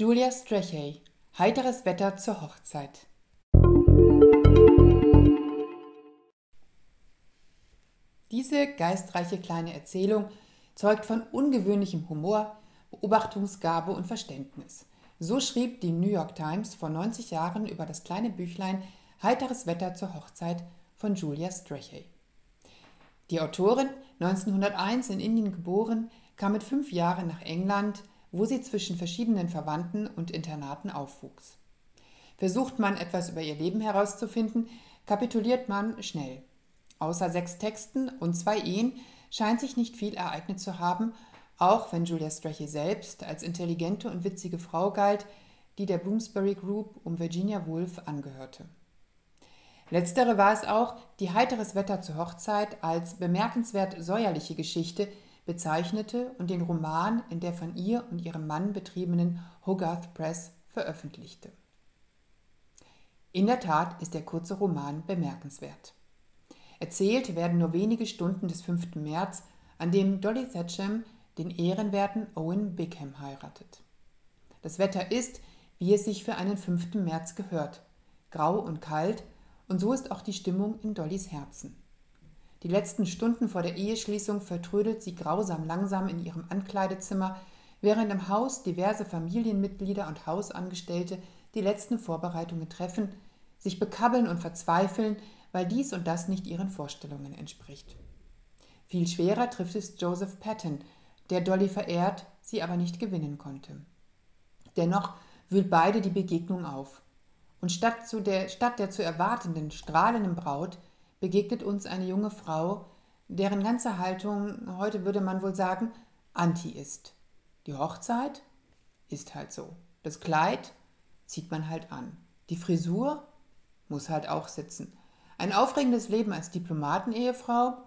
Julia Strachey Heiteres Wetter zur Hochzeit Diese geistreiche kleine Erzählung zeugt von ungewöhnlichem Humor, Beobachtungsgabe und Verständnis. So schrieb die New York Times vor 90 Jahren über das kleine Büchlein Heiteres Wetter zur Hochzeit von Julia Strachey. Die Autorin, 1901 in Indien geboren, kam mit fünf Jahren nach England, wo sie zwischen verschiedenen Verwandten und Internaten aufwuchs. Versucht man etwas über ihr Leben herauszufinden, kapituliert man schnell. Außer sechs Texten und zwei Ehen scheint sich nicht viel ereignet zu haben, auch wenn Julia Strachey selbst als intelligente und witzige Frau galt, die der Bloomsbury Group um Virginia Woolf angehörte. Letztere war es auch, die heiteres Wetter zur Hochzeit als bemerkenswert säuerliche Geschichte bezeichnete und den Roman in der von ihr und ihrem Mann betriebenen Hogarth Press veröffentlichte. In der Tat ist der kurze Roman bemerkenswert. Erzählt werden nur wenige Stunden des 5. März, an dem Dolly Thatcham den ehrenwerten Owen Bickham heiratet. Das Wetter ist, wie es sich für einen 5. März gehört, grau und kalt, und so ist auch die Stimmung in Dollys Herzen. Die letzten Stunden vor der Eheschließung vertrödelt sie grausam langsam in ihrem Ankleidezimmer, während im Haus diverse Familienmitglieder und Hausangestellte die letzten Vorbereitungen treffen, sich bekabbeln und verzweifeln, weil dies und das nicht ihren Vorstellungen entspricht. Viel schwerer trifft es Joseph Patton, der Dolly verehrt, sie aber nicht gewinnen konnte. Dennoch wühlt beide die Begegnung auf. Und statt, der, statt der zu erwartenden, strahlenden Braut begegnet uns eine junge Frau, deren ganze Haltung, heute würde man wohl sagen, anti ist. Die Hochzeit ist halt so. Das Kleid zieht man halt an. Die Frisur muss halt auch sitzen. Ein aufregendes Leben als Diplomatenehefrau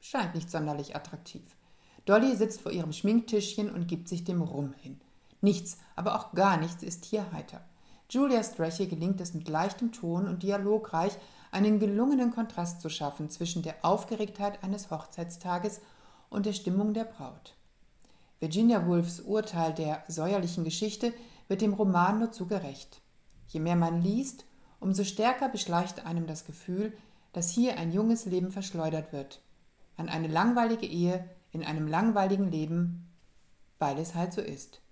scheint nicht sonderlich attraktiv. Dolly sitzt vor ihrem Schminktischchen und gibt sich dem Rum hin. Nichts, aber auch gar nichts ist hier heiter. Julia Strachey gelingt es mit leichtem Ton und dialogreich, einen gelungenen Kontrast zu schaffen zwischen der Aufgeregtheit eines Hochzeitstages und der Stimmung der Braut. Virginia Woolfs Urteil der säuerlichen Geschichte wird dem Roman nur zu gerecht. Je mehr man liest, umso stärker beschleicht einem das Gefühl, dass hier ein junges Leben verschleudert wird. An eine langweilige Ehe in einem langweiligen Leben, weil es halt so ist.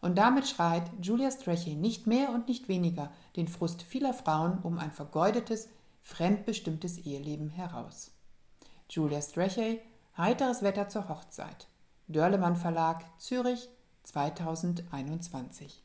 Und damit schreit Julia Strachey nicht mehr und nicht weniger den Frust vieler Frauen um ein vergeudetes, fremdbestimmtes Eheleben heraus. Julia Strachey, Heiteres Wetter zur Hochzeit. Dörlemann Verlag, Zürich, 2021.